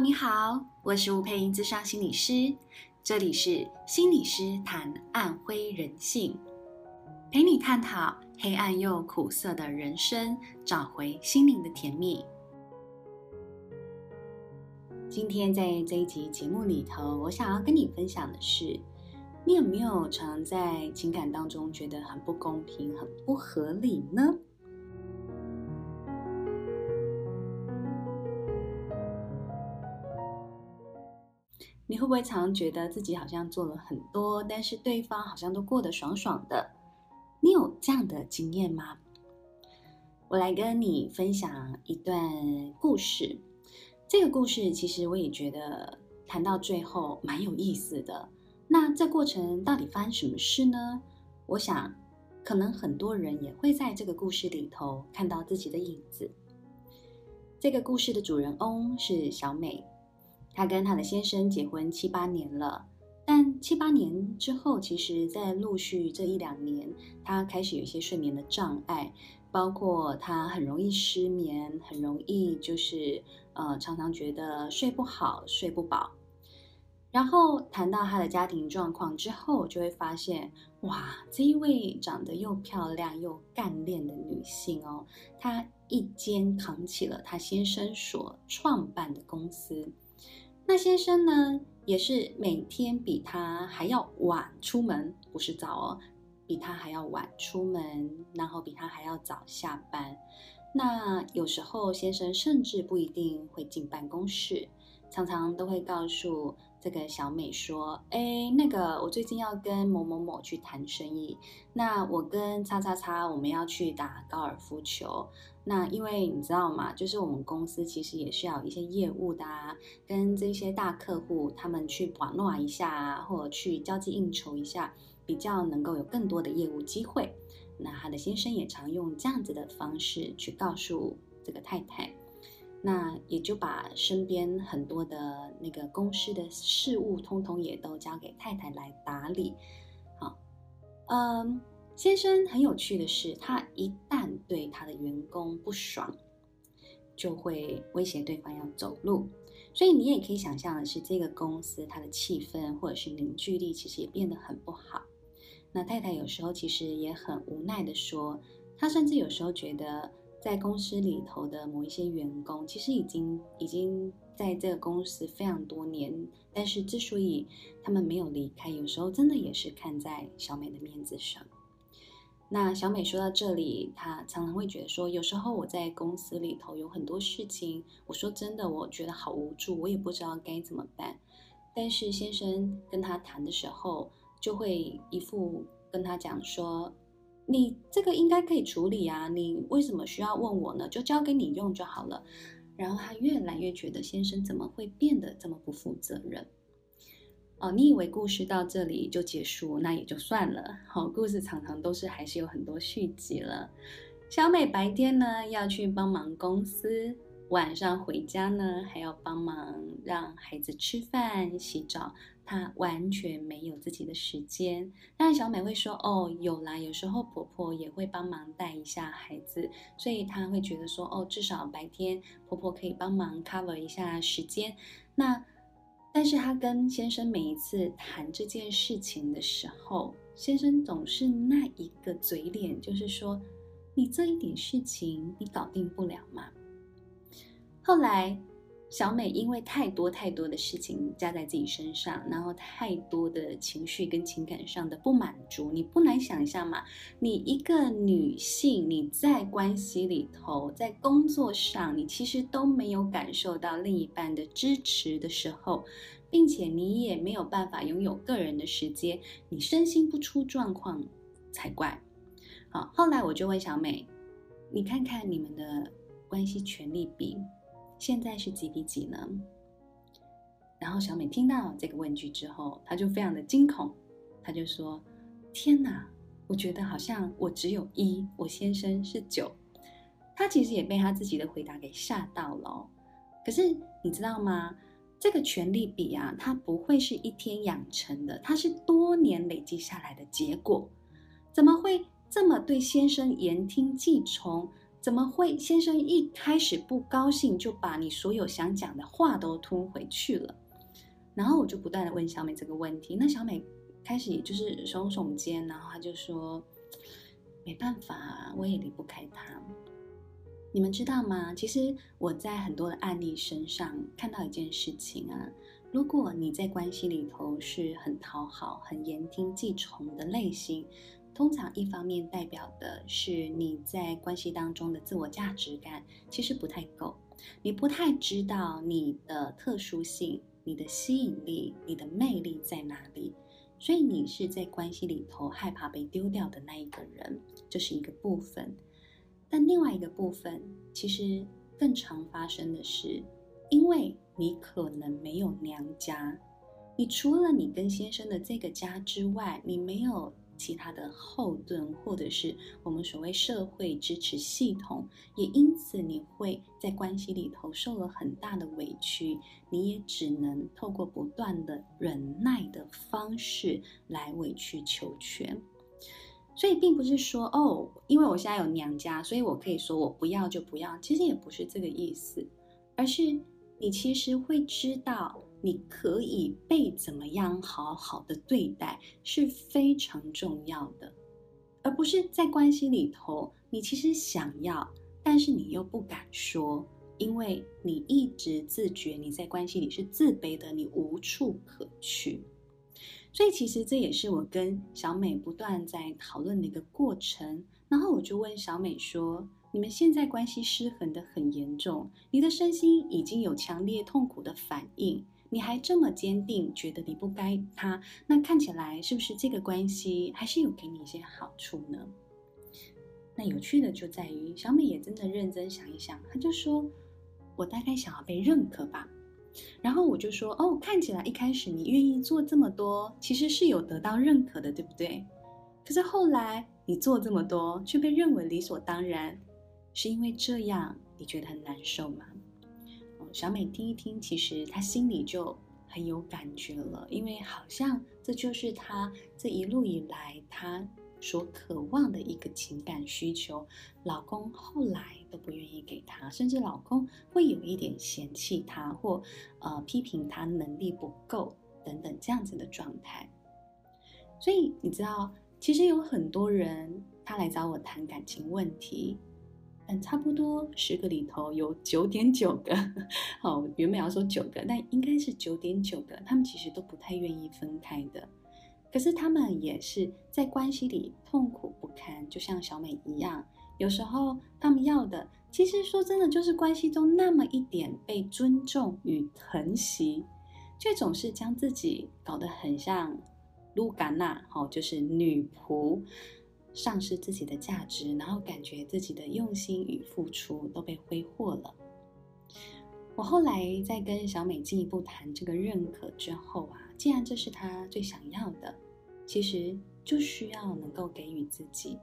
你好，我是吴姵莹，咨商心理师，这里是心理师谈暗灰人性，陪你探讨黑暗又苦涩的人生，找回心灵的甜蜜。今天在这一集节目里头，我想要跟你分享的是，你有没有常在情感当中觉得很不公平、很不合理呢？你会不会常觉得自己好像做了很多，但是对方好像都过得爽爽的？你有这样的经验吗？我来跟你分享一段故事。这个故事其实我也觉得谈到最后蛮有意思的。那这过程到底发生什么事呢？我想，可能很多人也会在这个故事里头看到自己的影子。这个故事的主人翁是小美。她跟她的先生结婚七八年了，但七八年之后，其实，在陆续这一两年，她开始有一些睡眠的障碍，包括她很容易失眠，很容易就是呃，常常觉得睡不好、睡不饱。然后谈到她的家庭状况之后，就会发现，哇，这一位长得又漂亮又干练的女性哦，她一肩扛起了她先生所创办的公司。那先生呢，也是每天比他还要晚出门，不是早哦，比他还要晚出门，然后比他还要早下班。那有时候先生甚至不一定会进办公室，常常都会告诉这个小美说：“哎，那个我最近要跟某某某去谈生意，那我跟叉叉叉我们要去打高尔夫球。”那因为你知道吗？就是我们公司其实也需要一些业务的啊，跟这些大客户他们去玩弄一下啊，或者去交际应酬一下，比较能够有更多的业务机会。那他的先生也常用这样子的方式去告诉这个太太，那也就把身边很多的那个公司的事务，通通也都交给太太来打理。好，嗯。先生很有趣的是，他一旦对他的员工不爽，就会威胁对方要走路。所以你也可以想象的是，这个公司它的气氛或者是凝聚力其实也变得很不好。那太太有时候其实也很无奈的说，她甚至有时候觉得，在公司里头的某一些员工，其实已经已经在这个公司非常多年，但是之所以他们没有离开，有时候真的也是看在小美的面子上。那小美说到这里，她常常会觉得说，有时候我在公司里头有很多事情，我说真的，我觉得好无助，我也不知道该怎么办。但是先生跟她谈的时候，就会一副跟她讲说，你这个应该可以处理啊，你为什么需要问我呢？就交给你用就好了。然后他越来越觉得先生怎么会变得这么不负责任。哦，你以为故事到这里就结束，那也就算了。好，故事常常都是还是有很多续集了。小美白天呢要去帮忙公司，晚上回家呢还要帮忙让孩子吃饭、洗澡，她完全没有自己的时间。但小美会说：“哦，有啦，有时候婆婆也会帮忙带一下孩子，所以她会觉得说：哦，至少白天婆婆可以帮忙 cover 一下时间。”那。但是她跟先生每一次谈这件事情的时候，先生总是那一个嘴脸，就是说：“你这一点事情你搞定不了吗？”后来。小美因为太多太多的事情加在自己身上，然后太多的情绪跟情感上的不满足，你不难想象嘛？你一个女性，你在关系里头，在工作上，你其实都没有感受到另一半的支持的时候，并且你也没有办法拥有个人的时间，你身心不出状况才怪。好，后来我就问小美，你看看你们的关系权力比。现在是几比几呢？然后小美听到这个问句之后，她就非常的惊恐，她就说：“天哪，我觉得好像我只有一，我先生是九。”她其实也被她自己的回答给吓到了。可是你知道吗？这个权力比啊，它不会是一天养成的，它是多年累积下来的结果。怎么会这么对先生言听计从？怎么会？先生一开始不高兴，就把你所有想讲的话都吞回去了。然后我就不断的问小美这个问题，那小美开始就是耸耸肩，然后她就说：“没办法，我也离不开他。”你们知道吗？其实我在很多的案例身上看到一件事情啊，如果你在关系里头是很讨好、很言听计从的类型。通常一方面代表的是你在关系当中的自我价值感其实不太够，你不太知道你的特殊性、你的吸引力、你的魅力在哪里，所以你是在关系里头害怕被丢掉的那一个人，这是一个部分。但另外一个部分，其实更常发生的是，因为你可能没有娘家，你除了你跟先生的这个家之外，你没有。其他的后盾，或者是我们所谓社会支持系统，也因此你会在关系里头受了很大的委屈，你也只能透过不断的忍耐的方式来委曲求全。所以并不是说哦，因为我现在有娘家，所以我可以说我不要就不要，其实也不是这个意思，而是你其实会知道。你可以被怎么样好好的对待是非常重要的，而不是在关系里头，你其实想要，但是你又不敢说，因为你一直自觉你在关系里是自卑的，你无处可去。所以其实这也是我跟小美不断在讨论的一个过程。然后我就问小美说：“你们现在关系失衡得很严重，你的身心已经有强烈痛苦的反应。”你还这么坚定，觉得离不开他，那看起来是不是这个关系还是有给你一些好处呢？那有趣的就在于，小美也真的认真想一想，她就说：“我大概想要被认可吧。”然后我就说：“哦，看起来一开始你愿意做这么多，其实是有得到认可的，对不对？可是后来你做这么多，却被认为理所当然，是因为这样你觉得很难受吗？”小美听一听，其实她心里就很有感觉了，因为好像这就是她这一路以来她所渴望的一个情感需求。老公后来都不愿意给她，甚至老公会有一点嫌弃她，或呃批评她能力不够等等这样子的状态。所以你知道，其实有很多人他来找我谈感情问题。嗯差不多十个里头有九点九个，好，原本要说九个，但应该是九点九个，他们其实都不太愿意分开的。可是他们也是在关系里痛苦不堪，就像小美一样。有时候他们要的，其实说真的，就是关系中那么一点被尊重与疼惜，却总是将自己搞得很像露甘娜，好，就是女仆。丧失自己的价值，然后感觉自己的用心与付出都被挥霍了。我后来在跟小美进一步谈这个认可之后啊，既然这是她最想要的，其实就需要能够给予自己。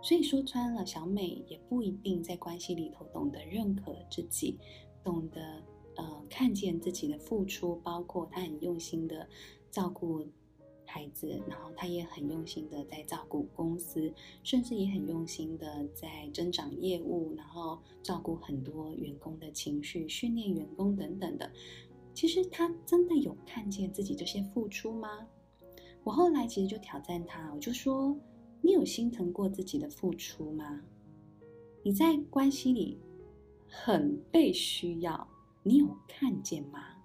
所以说穿了，小美也不一定在关系里头懂得认可自己，懂得呃看见自己的付出，包括她很用心的照顾。孩子，然后他也很用心的在照顾公司，甚至也很用心的在增长业务，然后照顾很多员工的情绪，训练员工等等的。其实他真的有看见自己这些付出吗？我后来其实就挑战他，我就说：你有心疼过自己的付出吗？你在关系里很被需要，你有看见吗？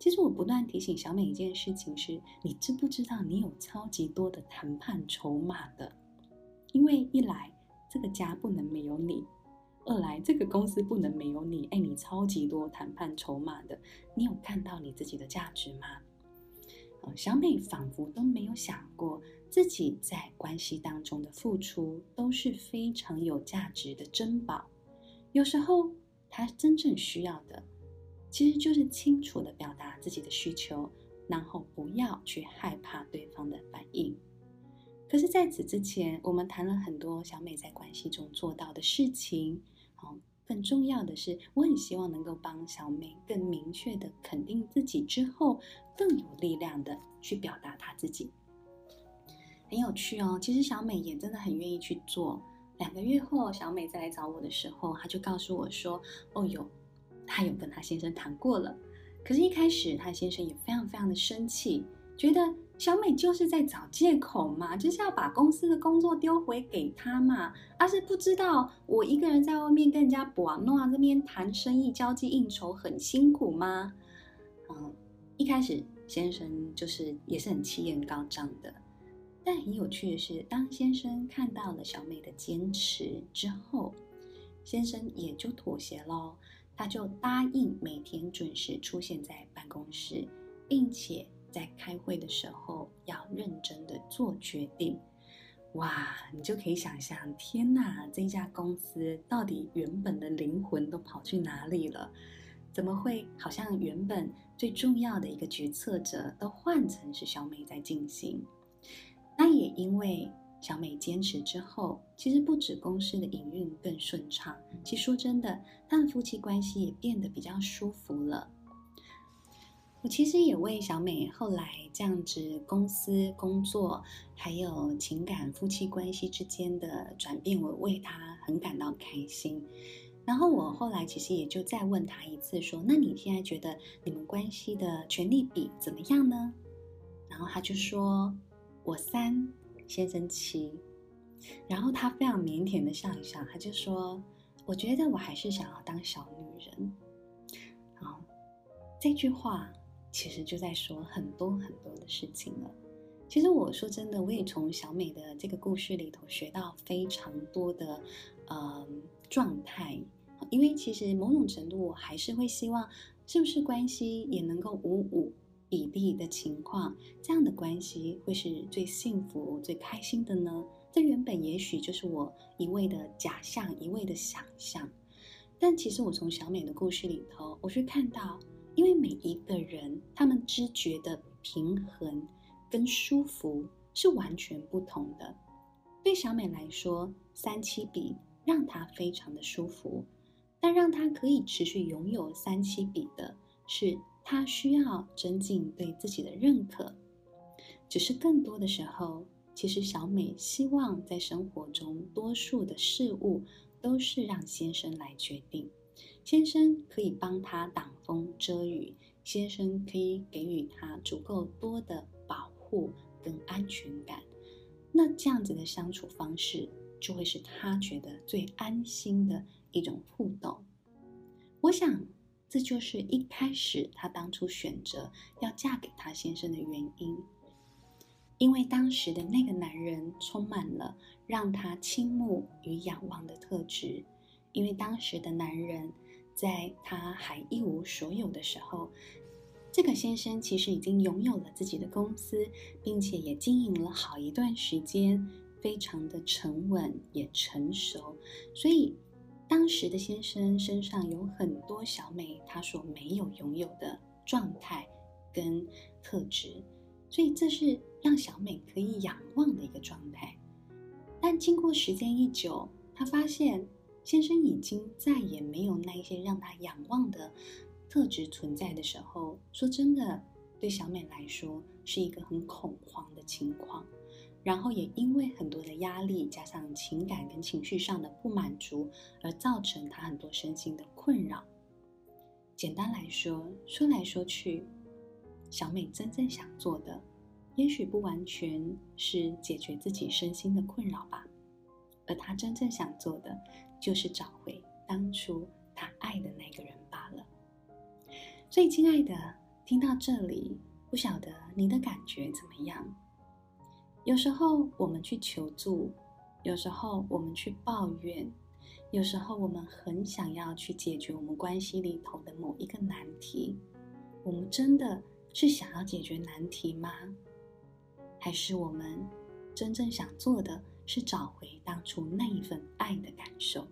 其实我不断提醒小美一件事情是：你知不知道你有超级多的谈判筹码的？因为一来这个家不能没有你，二来这个公司不能没有你。哎，你超级多谈判筹码的，你有看到你自己的价值吗？小美仿佛都没有想过自己在关系当中的付出都是非常有价值的珍宝。有时候她真正需要的。其实就是清楚地表达自己的需求，然后不要去害怕对方的反应。可是，在此之前，我们谈了很多小美在关系中做到的事情。好，更重要的是，我很希望能够帮小美更明确地肯定自己之后，更有力量地去表达她自己。很有趣哦，其实小美也真的很愿意去做。两个月后，小美再来找我的时候，她就告诉我说：“哦哟，她有跟她先生谈过了。可是，一开始她先生也非常非常的生气，觉得小美就是在找借口嘛，就是要把公司的工作丢回给她嘛。而是不知道我一个人在外面跟人家玩弄啊，这边谈生意、交际应酬很辛苦吗？嗯，一开始先生就是也是很气焰高涨的。”但很有趣的是，当先生看到了小美的坚持之后，先生也就妥协喽。他就答应每天准时出现在办公室，并且在开会的时候要认真的做决定。哇，你就可以想象，天哪，这家公司到底原本的灵魂都跑去哪里了？怎么会好像原本最重要的一个决策者都换成是小美在进行？那也因为小美坚持之后，其实不止公司的营运更顺畅，其实说真的，他们夫妻关系也变得比较舒服了。我其实也为小美后来这样子公司工作，还有情感夫妻关系之间的转变，我为她很感到开心。然后我后来其实也就再问她一次，说：“那你现在觉得你们关系的权力比怎么样呢？”然后她就说。我三，先生七，然后他非常腼腆的笑一笑，他就说：“我觉得我还是想要当小女人。”好，这句话其实就在说很多很多的事情了。其实我说真的，我也从小美的这个故事里头学到非常多的呃状态，因为其实某种程度我还是会希望，是不是关系也能够五五。比例的情况，这样的关系会是最幸福、最开心的呢？这原本也许就是我一味的假象、一味的想象。但其实我从小美的故事里头，我去看到，因为每一个人他们知觉的平衡跟舒服是完全不同的。对小美来说，三七比让她非常的舒服，但让她可以持续拥有三七比的是。他需要增进对自己的认可，只是更多的时候，其实小美希望在生活中，多数的事物都是让先生来决定。先生可以帮他挡风遮雨，先生可以给予他足够多的保护跟安全感。那这样子的相处方式，就会是他觉得最安心的一种互动。我想。这就是一开始她当初选择要嫁给她先生的原因，因为当时的那个男人充满了让她倾慕与仰望的特质。因为当时的男人在她还一无所有的时候，这个先生其实已经拥有了自己的公司，并且也经营了好一段时间，非常的沉稳也成熟，所以。当时的先生身上有很多小美她所没有拥有的状态跟特质，所以这是让小美可以仰望的一个状态。但经过时间一久，她发现先生已经再也没有那一些让她仰望的特质存在的时候，说真的，对小美来说是一个很恐慌的情况。然后也因为很多的压力，加上情感跟情绪上的不满足，而造成他很多身心的困扰。简单来说，说来说去，小美真正想做的，也许不完全是解决自己身心的困扰吧，而她真正想做的，就是找回当初她爱的那个人罢了。所以，亲爱的，听到这里，不晓得你的感觉怎么样？有时候我们去求助，有时候我们去抱怨，有时候我们很想要去解决我们关系里头的某一个难题。我们真的是想要解决难题吗？还是我们真正想做的是找回当初那一份爱的感受？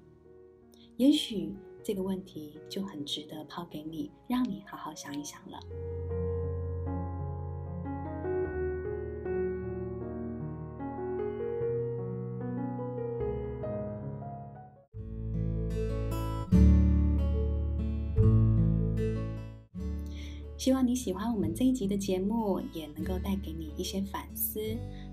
也许这个问题就很值得抛给你，让你好好想一想了。希望你喜欢我们这一集的节目，也能够带给你一些反思。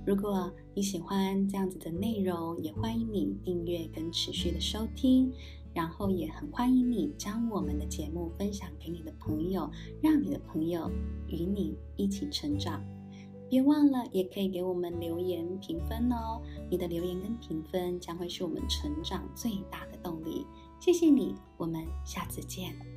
如果你喜欢这样子的内容，也欢迎你订阅跟持续的收听。然后也很欢迎你将我们的节目分享给你的朋友，让你的朋友与你一起成长。别忘了，也可以给我们留言评分哦。你的留言跟评分将会是我们成长最大的动力。谢谢你，我们下次见。